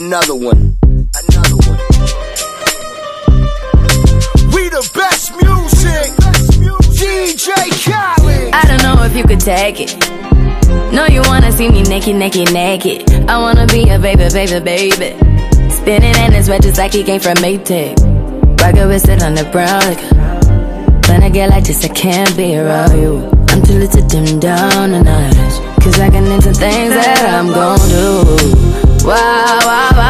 Another one. Another one. We the best music. DJ Khaled. I don't know if you could take it. No, you wanna see me naked, naked, naked. I wanna be a baby, baby, baby. Spinning in his red just like he came from Maytag. Rocket with it on the brown. Like, when I get like this, I can't be around you. I'm too little to dim down the night. Cause I can into things that I'm gon' do. Wow, wow, wow.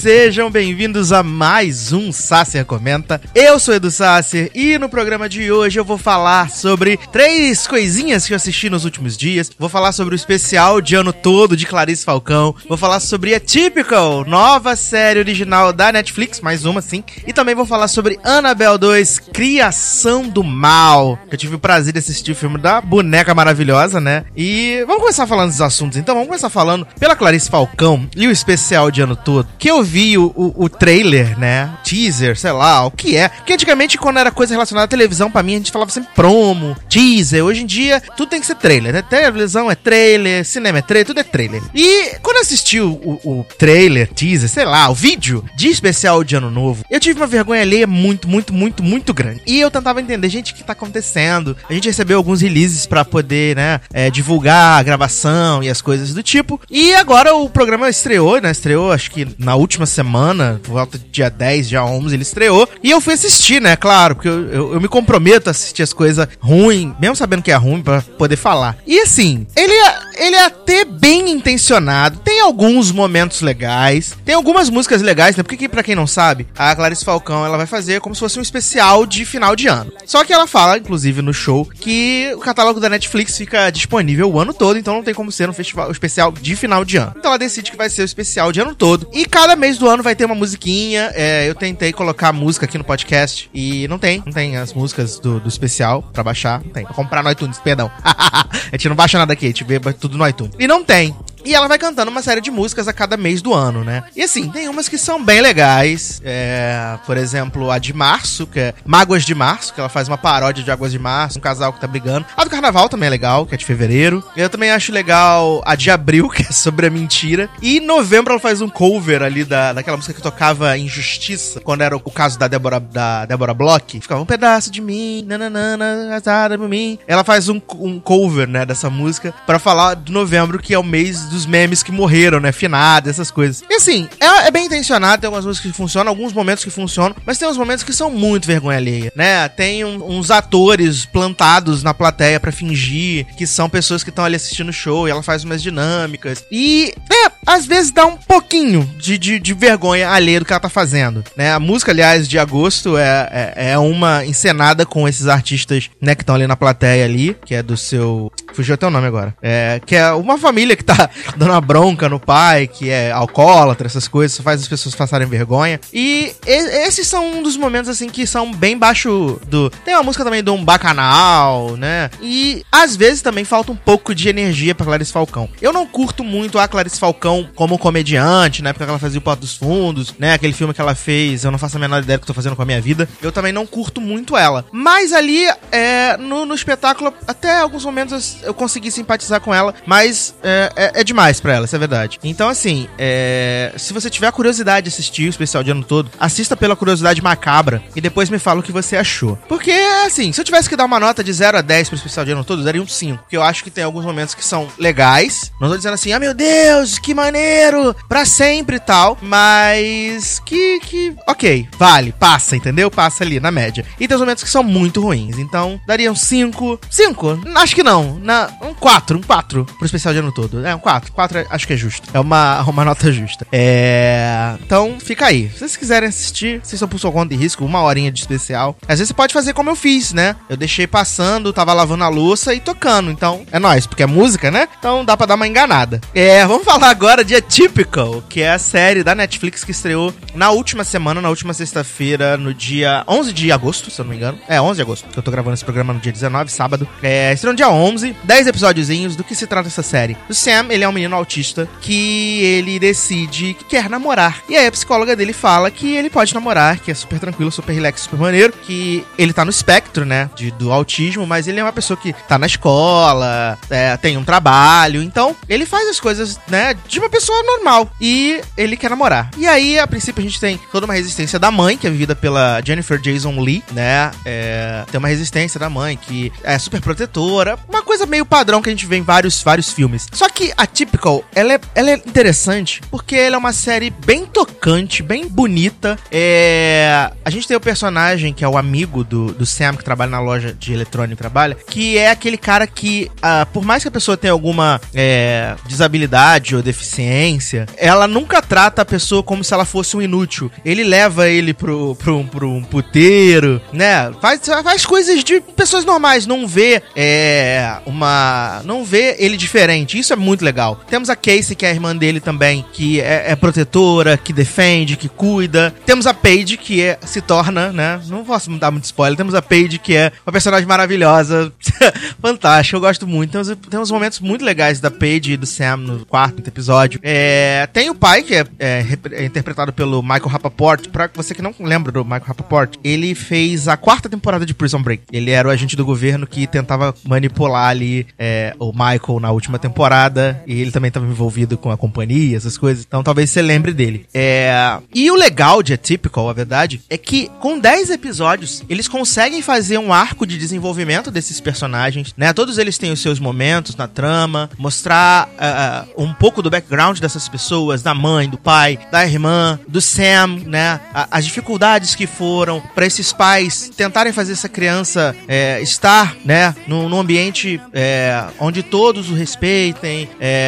Sejam bem-vindos a mais um Sácer Comenta. Eu sou Edu Sácer e no programa de hoje eu vou falar sobre três coisinhas que eu assisti nos últimos dias. Vou falar sobre o especial de ano todo de Clarice Falcão. Vou falar sobre Atypical, nova série original da Netflix, mais uma sim. E também vou falar sobre Annabelle 2, Criação do Mal. Eu tive o prazer de assistir o filme da boneca maravilhosa, né? E vamos começar falando dos assuntos então. Vamos começar falando pela Clarice Falcão e o especial de ano todo. Que eu vi o, o, o trailer, né? Teaser, sei lá, o que é. Que antigamente, quando era coisa relacionada à televisão, pra mim, a gente falava sempre promo, teaser. Hoje em dia, tudo tem que ser trailer, né? Televisão é trailer, cinema é trailer, tudo é trailer. E quando eu assisti o, o, trailer, teaser, sei lá, o vídeo de especial de ano novo, eu tive uma vergonha alheia muito, muito, muito, muito grande. E eu tentava entender, gente, o que tá acontecendo? A gente recebeu alguns releases pra poder, né, é, divulgar a gravação e as coisas do tipo. E agora o programa estreou, né? Estreou, acho que na última semana, por volta de dia 10, dia 11, ele estreou. E eu fui assistir, né? Claro, porque eu, eu, eu me comprometo a assistir as coisas ruins, mesmo sabendo que é ruim, pra poder falar. E assim, ele é, ele é até bem intencionado, tem alguns momentos legais, tem algumas músicas legais, né? Porque que, pra quem não sabe, a Clarice Falcão ela vai fazer como se fosse um especial de final de ano. Só que ela fala, inclusive no show, que o catálogo da Netflix fica disponível o ano todo, então não tem como ser um festival especial de final de ano. Então ela decide que vai ser o especial de ano todo. E cada mês do ano vai ter uma musiquinha. É, eu tentei colocar música aqui no podcast e não tem. Não tem as músicas do, do especial pra baixar. Não tem. Pra comprar no iTunes, perdão. a gente não baixa nada aqui, a gente vê tudo no iTunes. E não tem. E ela vai cantando uma série de músicas a cada mês do ano, né? E assim, tem umas que são bem legais. É, por exemplo, a de março, que é Mágoas de Março, que ela faz uma paródia de Águas de Março, um casal que tá brigando. A do Carnaval também é legal, que é de fevereiro. Eu também acho legal a de Abril, que é sobre a mentira. E em novembro ela faz um cover ali da, daquela música que tocava Injustiça, quando era o, caso da Débora, da Débora Bloch. Ficava um pedaço de mim, nananana, azada por mim. Ela faz um, um cover, né, dessa música para falar de novembro, que é o mês dos memes que morreram, né? Finado, essas coisas. E assim, é, é, bem intencionado, tem algumas músicas que funcionam, alguns momentos que funcionam, mas tem uns momentos que são muito vergonha alheia, né? Tem um, uns atores plantados na plateia para fingir que são pessoas que estão ali assistindo o show e ela faz umas dinâmicas. E, é, às vezes dá um pouquinho de, de, de vergonha alheia do que ela tá fazendo, né? A música, aliás, de agosto é, é, é uma encenada com esses artistas, né, que estão ali na plateia ali, que é do seu... Fugiu até o nome agora. É, que é uma família que tá dando uma bronca no pai, que é alcoólatra, essas coisas, faz as pessoas passarem vergonha. E esses são um dos momentos, assim, que são bem baixo do... Tem uma música também de um bacanal, né? E às vezes também falta um pouco de energia pra Clarice Falcão. Eu não curto muito a Clarice Falcão como comediante, né? Porque ela fazia o Porto dos Fundos, né? Aquele filme que ela fez, eu não faço a menor ideia do que eu tô fazendo com a minha vida. Eu também não curto muito ela. Mas ali, é, no, no espetáculo, até alguns momentos eu consegui simpatizar com ela, mas é, é, é demais pra ela, isso é verdade. Então, assim, é, se você tiver curiosidade de assistir o especial de ano todo, assista pela curiosidade macabra e depois me fala o que você achou. Porque, assim, se eu tivesse que dar uma nota de 0 a 10 pro especial de ano todo, daria um 5. Porque eu acho que tem alguns momentos que são legais. Não tô dizendo assim, ah, meu Deus, que maneiro, pra sempre e tal. Mas que, que, ok, vale, passa, entendeu? Passa ali na média. E tem os momentos que são muito ruins. Então, daria um 5. 5? Acho que não. Na, um 4, um 4 pro especial de ano todo. É, um 4. 4 acho que é justo. É uma, uma nota justa. É. Então, fica aí. Se vocês quiserem assistir, vocês são por sua conta de risco, uma horinha de especial. Às vezes você pode fazer como eu fiz, né? Eu deixei passando, tava lavando a louça e tocando. Então, é nóis, porque é música, né? Então dá pra dar uma enganada. É, vamos falar agora de Atypical, que é a série da Netflix que estreou na última semana, na última sexta-feira, no dia 11 de agosto, se eu não me engano. É, 11 de agosto, que eu tô gravando esse programa no dia 19, sábado. É, estreou no dia 11, 10 episódiozinhos. Do que se trata essa série? O Sam, ele é um menino autista que ele decide que quer namorar. E aí a psicóloga dele fala que ele pode namorar, que é super tranquilo, super relax, super maneiro, que ele tá no espectro, né, de, do autismo, mas ele é uma pessoa que tá na escola, é, tem um trabalho, então ele faz as coisas, né, de uma pessoa normal. E ele quer namorar. E aí, a princípio, a gente tem toda uma resistência da mãe, que é vivida pela Jennifer Jason Lee, né? É, tem uma resistência da mãe que é super protetora, uma coisa meio padrão que a gente vê em vários, vários filmes. Só que a Typical, ela é, ela é interessante porque ela é uma série bem tocante, bem bonita. É, a gente tem o personagem que é o amigo do, do Sam, que trabalha na loja de eletrônico, trabalha, que é aquele cara que, uh, por mais que a pessoa tenha alguma é, desabilidade ou deficiência, ela nunca trata a pessoa como se ela fosse um inútil. Ele leva ele pro, pro, pro um puteiro, né? Faz, faz coisas de pessoas normais, não vê é, uma. não vê ele diferente. Isso é muito legal. Temos a Casey, que é a irmã dele também, que é, é protetora, que defende, que cuida. Temos a Paige, que é, se torna, né? Não posso dar muito spoiler. Temos a Paige, que é uma personagem maravilhosa, fantástica, eu gosto muito. Temos, temos momentos muito legais da Paige e do Sam no quarto episódio. É, tem o pai, que é, é, é, interpretado pelo Michael Rapaport. Pra você que não lembra do Michael Rapaport, ele fez a quarta temporada de Prison Break. Ele era o agente do governo que tentava manipular ali é, o Michael na última temporada. E ele também estava envolvido com a companhia, essas coisas. Então talvez você lembre dele. É, e o legal de Atypical, a verdade, é que com 10 episódios, eles conseguem fazer um arco de desenvolvimento desses personagens, né? Todos eles têm os seus momentos na trama, mostrar uh, um pouco do background dessas pessoas, da mãe, do pai, da irmã, do Sam, né? As dificuldades que foram para esses pais tentarem fazer essa criança é, estar, né, num, num ambiente é, onde todos o respeitem, é,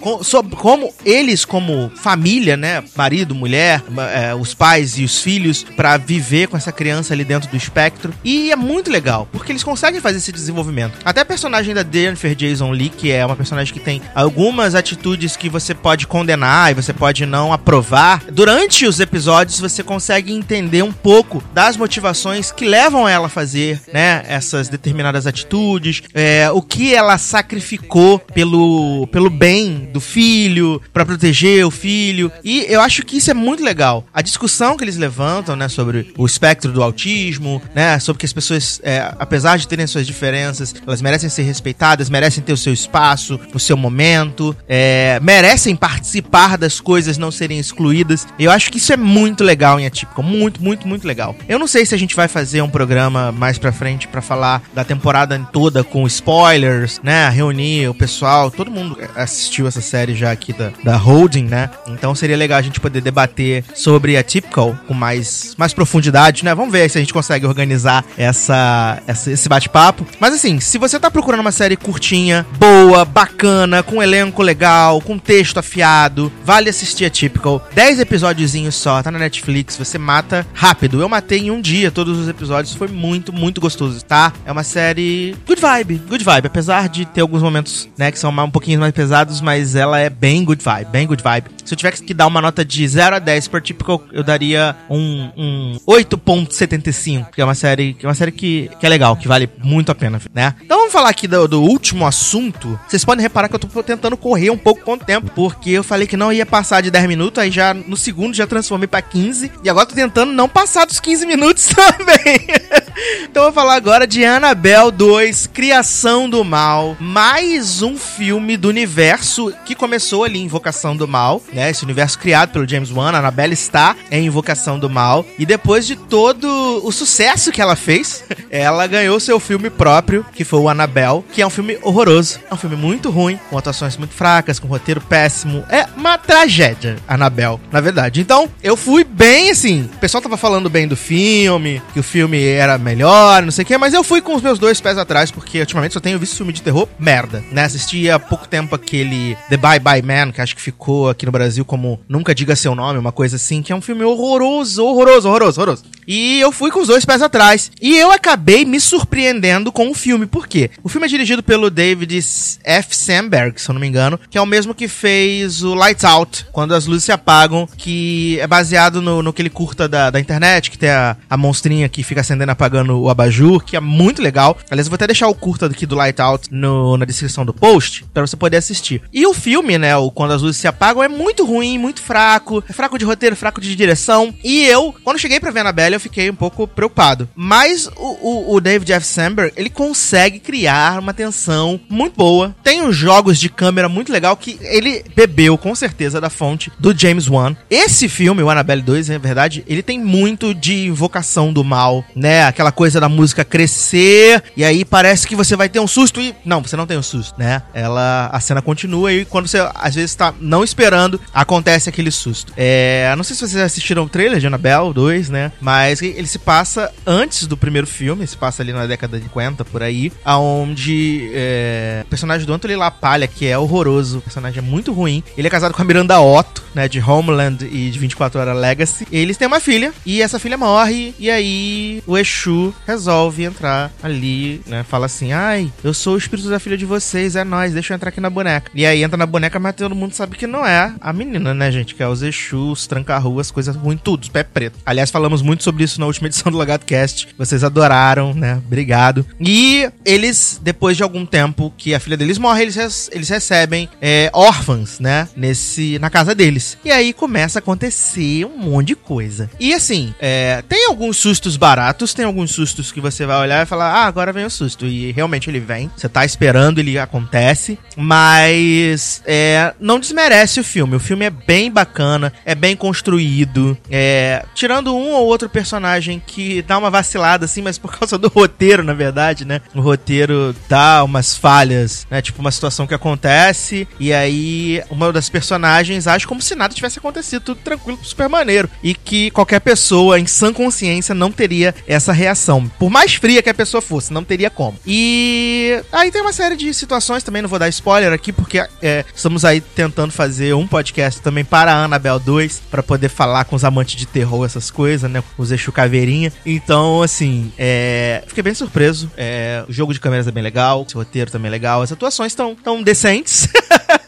com, sobre, como eles como família, né, marido, mulher, é, os pais e os filhos, para viver com essa criança ali dentro do espectro. E é muito legal, porque eles conseguem fazer esse desenvolvimento. Até a personagem da Jennifer Jason Lee, que é uma personagem que tem algumas atitudes que você pode condenar e você pode não aprovar, durante os episódios você consegue entender um pouco das motivações que levam ela a fazer, né, essas determinadas atitudes, é, o que ela sacrificou pelo, pelo bem do filho, para proteger o filho. E eu acho que isso é muito legal. A discussão que eles levantam, né, sobre o espectro do autismo, né, sobre que as pessoas, é, apesar de terem suas diferenças, elas merecem ser respeitadas, merecem ter o seu espaço, o seu momento, é, merecem participar das coisas, não serem excluídas. Eu acho que isso é muito legal em Atípico, muito, muito, muito legal. Eu não sei se a gente vai fazer um programa mais pra frente para falar da temporada toda com spoilers, né, reunir o pessoal, todo mundo assistiu essa série já aqui da, da Holding, né? Então seria legal a gente poder debater sobre a Typical com mais, mais profundidade, né? Vamos ver se a gente consegue organizar essa, essa esse bate-papo. Mas assim, se você tá procurando uma série curtinha, boa, bacana, com elenco legal, com texto afiado, vale assistir a Typical. 10 episódiozinhos só, tá na Netflix, você mata rápido. Eu matei em um dia todos os episódios, foi muito, muito gostoso, tá? É uma série good vibe, good vibe, apesar de ter alguns momentos, né, que são um pouquinho mais pesados, mas ela é bem good vibe, bem good vibe. Se eu tivesse que dar uma nota de 0 a 10 por Typical, eu daria um, um 8.75, que é uma série, que é uma série que, que é legal, que vale muito a pena, né? Então vamos falar aqui do, do último assunto. Vocês podem reparar que eu tô tentando correr um pouco com o tempo, porque eu falei que não ia passar de 10 minutos, aí já no segundo já transformei para 15, e agora tô tentando não passar dos 15 minutos também. então vou falar agora de Annabelle 2, Criação do Mal, mais um filme do universo que começou ali Invocação do Mal, né? Esse universo criado pelo James Wan, a Annabelle está em Invocação do Mal, e depois de todo o sucesso que ela fez, ela ganhou seu filme próprio, que foi o Annabelle, que é um filme horroroso, é um filme muito ruim, com atuações muito fracas, com roteiro péssimo, é uma tragédia, Annabelle, na verdade. Então, eu fui bem assim, o pessoal tava falando bem do filme, que o filme era melhor, não sei o que, mas eu fui com os meus dois pés atrás, porque ultimamente só tenho visto filme de terror merda, né? Assisti há pouco tempo aquele The Bye Bye Man, que acho que ficou aqui no Brasil como Nunca Diga Seu Nome, uma coisa assim, que é um filme horroroso, horroroso, horroroso, horroroso. E eu fui com os dois pés atrás. E eu acabei me surpreendendo com o filme. Por quê? O filme é dirigido pelo David F. Sandberg, se eu não me engano, que é o mesmo que fez o Lights Out, quando as luzes se apagam, que é baseado no, no que ele curta da, da internet, que tem a, a monstrinha que fica acendendo e apagando o abajur, que é muito legal. Aliás, eu vou até deixar o curta aqui do Light Out no, na descrição do post, para você poder assistir. E o filme, né, o Quando as Luzes Se Apagam, é muito ruim, muito fraco, é fraco de roteiro, fraco de direção. E eu, quando cheguei pra ver a Annabelle, eu fiquei um pouco preocupado. Mas o, o, o David F. Sandberg, ele consegue criar uma tensão muito boa. Tem uns jogos de câmera muito legal que ele bebeu, com certeza, da fonte do James Wan. Esse filme, o Annabelle 2, é verdade, ele tem muito de invocação do mal, né? Aquela coisa da música crescer, e aí parece que você vai ter um susto e. Não, você não tem um susto, né? Ela. A cena continua e quando você às vezes tá não esperando, acontece aquele susto. É. Não sei se vocês assistiram o trailer de Annabelle 2, né? Mas ele se passa antes do primeiro filme, se passa ali na década de 50, por aí, aonde é, o personagem do Anthony LaPalha, que é horroroso, o personagem é muito ruim, ele é casado com a Miranda Otto, né, de Homeland e de 24 Horas Legacy. Eles têm uma filha, e essa filha morre, e aí o Exu resolve entrar ali, né, fala assim, ai, eu sou o espírito da filha de vocês, é nós, deixa eu entrar aqui na boneca. E aí entra na boneca, mas todo mundo sabe que não é a menina, né, gente, que é os Exus, tranca-ruas, coisas ruins, tudo, pé preto. Aliás, falamos muito sobre isso na última edição do Logado Cast, vocês adoraram, né, obrigado. E eles, depois de algum tempo que a filha deles morre, eles, eles recebem é, órfãs, né, nesse, na casa deles. E aí começa a acontecer um monte de coisa. E assim, é, tem alguns sustos baratos, tem alguns sustos que você vai olhar e falar, ah, agora vem o susto. E realmente ele vem, você tá esperando, ele acontece, mas é, não desmerece o filme. O filme é bem bacana, é bem construído, é, tirando um ou outro personagem que dá uma vacilada assim, mas por causa do roteiro, na verdade, né? O roteiro dá umas falhas, né? Tipo uma situação que acontece e aí uma das personagens age como se nada tivesse acontecido, tudo tranquilo, super maneiro. E que qualquer pessoa em sã consciência não teria essa reação. Por mais fria que a pessoa fosse, não teria como. E aí tem uma série de situações, também não vou dar spoiler aqui, porque é, estamos aí tentando fazer um podcast também para a Annabelle 2, para poder falar com os amantes de terror, essas coisas, né? Os Exu Caveirinha. Então, assim, é, fiquei bem surpreso. É, o jogo de câmeras é bem legal, o roteiro também é legal, as atuações estão tão decentes.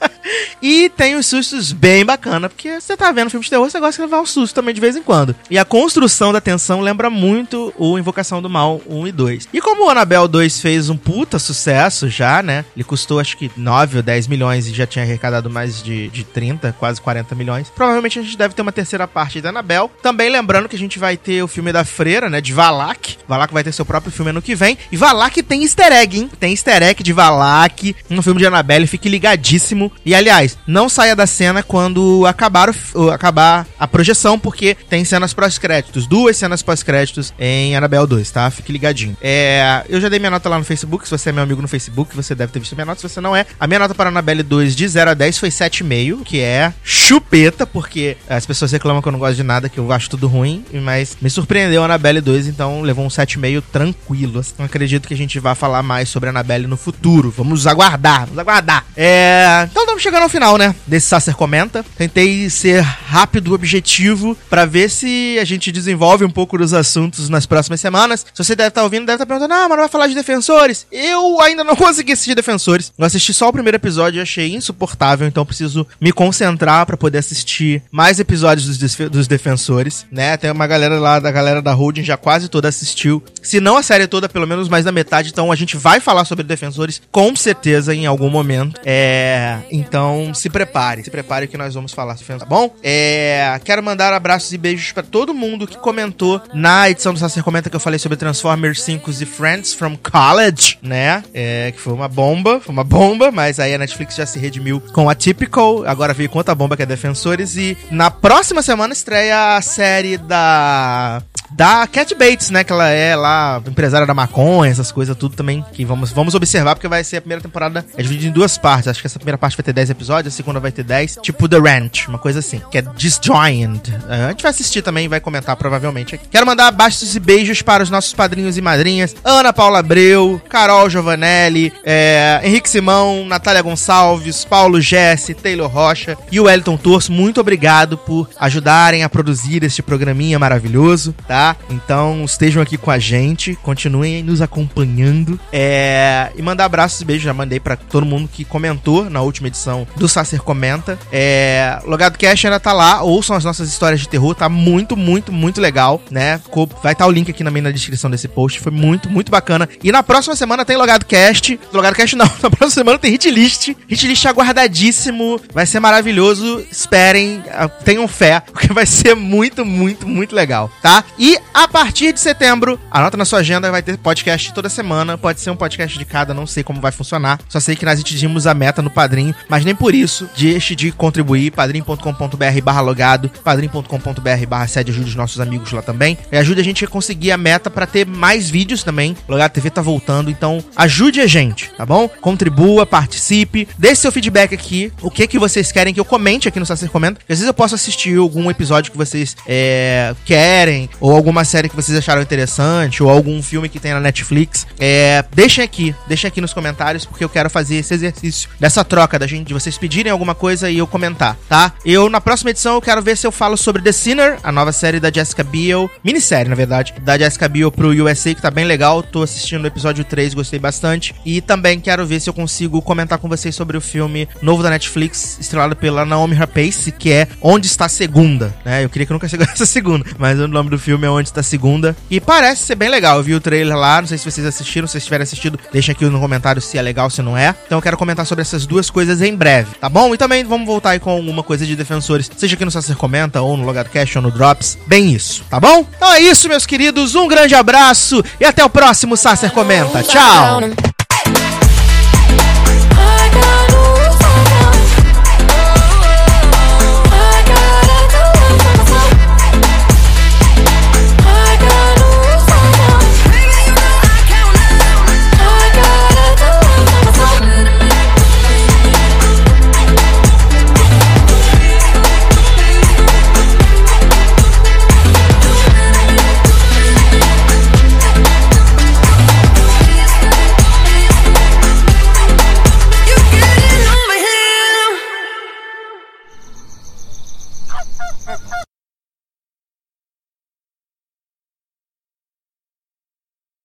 E tem os sustos bem bacana, porque você tá vendo filme de terror, você gosta de levar um susto também de vez em quando. E a construção da tensão lembra muito o Invocação do Mal 1 e 2. E como o Annabelle 2 fez um puta sucesso já, né? Ele custou acho que 9 ou 10 milhões e já tinha arrecadado mais de, de 30, quase 40 milhões. Provavelmente a gente deve ter uma terceira parte da Annabelle. Também lembrando que a gente vai ter o filme da Freira, né? De Valak. Valak vai ter seu próprio filme ano que vem. E Valak tem easter egg, hein? Tem easter egg de Valak no filme de Annabelle. Fique ligadíssimo. E aliás, não saia da cena quando acabar, o, acabar a projeção, porque tem cenas pós-créditos, duas cenas pós-créditos em Annabelle 2, tá? Fique ligadinho. É, eu já dei minha nota lá no Facebook, se você é meu amigo no Facebook, você deve ter visto minha nota, se você não é. A minha nota para Annabelle 2 de 0 a 10 foi 7,5, que é chupeta, porque as pessoas reclamam que eu não gosto de nada, que eu acho tudo ruim, mas me surpreendeu a Annabelle 2, então levou um 7,5 tranquilo. Assim, não acredito que a gente vá falar mais sobre a Annabelle no futuro. Vamos aguardar, vamos aguardar. É, então estamos chegando ao final, né? Desse Sacer Comenta. Tentei ser rápido, objetivo, para ver se a gente desenvolve um pouco dos assuntos nas próximas semanas. Se você deve estar ouvindo, deve estar perguntando: ah, mas não vai falar de defensores? Eu ainda não consegui assistir defensores. Eu assisti só o primeiro episódio e achei insuportável, então preciso me concentrar para poder assistir mais episódios dos, dos defensores, né? Tem uma galera lá da galera da Holding já quase toda assistiu. Se não a série toda, pelo menos mais da metade, então a gente vai falar sobre defensores com certeza em algum momento. É, então se prepare, se prepare que nós vamos falar sobre tá bom? É, quero mandar abraços e beijos para todo mundo que comentou na edição do Sacer Comenta que eu falei sobre Transformers 5 e Friends from College, né? É, que foi uma bomba, foi uma bomba, mas aí a Netflix já se redimiu com a Typical, agora veio com outra bomba que é Defensores e na próxima semana estreia a série da da Cat Bates, né? Que ela é lá empresária da maconha, essas coisas tudo também. Que vamos, vamos observar, porque vai ser a primeira temporada. É dividida em duas partes. Acho que essa primeira parte vai ter 10 episódios, a segunda vai ter 10. Tipo The Ranch, uma coisa assim. Que é Disjoined. É, a gente vai assistir também e vai comentar provavelmente aqui. Quero mandar abraços e beijos para os nossos padrinhos e madrinhas: Ana Paula Abreu, Carol Giovanelli, é, Henrique Simão, Natália Gonçalves, Paulo Jesse, Taylor Rocha e o Wellington Torso. Muito obrigado por ajudarem a produzir este programinha maravilhoso, tá? Então estejam aqui com a gente, continuem nos acompanhando. É, e mandar abraços e beijos, já mandei para todo mundo que comentou na última edição do Sacer Comenta. É, Logado Cash ainda tá lá, ouçam as nossas histórias de terror, tá muito, muito, muito legal, né? Vai estar tá o link aqui também na descrição desse post, foi muito, muito bacana. E na próxima semana tem Logado Cast, Logado Cast não, na próxima semana tem Hit List, Hit List aguardadíssimo, vai ser maravilhoso, esperem, ah, tenham fé, porque vai ser muito, muito, muito legal, tá? E a partir de setembro, anota na sua agenda, vai ter podcast toda semana, pode ser um podcast de cada, não sei como vai funcionar, só sei que nós atingimos a meta no padrinho, mas nem por isso deixe de contribuir, padrim.com.br barra logado, padrim.com.br barra sede, ajude os nossos amigos lá também, e ajude a gente a conseguir a meta para ter mais vídeos também, Logado TV tá voltando, então ajude a gente, tá bom? Contribua, participe, deixe seu feedback aqui, o que que vocês querem que eu comente aqui no Sacer Comenta, às vezes eu posso assistir algum episódio que vocês é, querem, ou alguma série que vocês acharam interessante, ou algum filme que tem na Netflix, é, deixem aqui, deixem aqui nos comentários, porque eu quero fazer esse exercício dessa troca da gente, de vocês pedirem alguma coisa e eu comentar, tá? Eu, na próxima edição, eu quero ver se eu falo sobre The Sinner, a nova série da Jessica Biel, minissérie, na verdade, da Jessica Biel pro USA, que tá bem legal, tô assistindo o episódio 3, gostei bastante, e também quero ver se eu consigo comentar com vocês sobre o filme novo da Netflix, estrelado pela Naomi Rapace, que é Onde Está Segunda, né? Eu queria que nunca chegasse a segunda, mas o nome do filme é Onde Está Segunda, e parece ser bem legal, eu vi o trailer lá, não sei se vocês assistiram, se vocês tiverem assistido, deixa aqui no comentário se é legal, se não é, então eu quero comentar sobre essas duas coisas em breve, tá bom? E também vamos voltar aí com alguma coisa de defensores, seja aqui no Sacer Comenta, ou no Logado Cash, ou no Drops, bem isso, tá bom? Então é isso, meus queridos, um grande abraço, e até o próximo Sacer Comenta, tchau!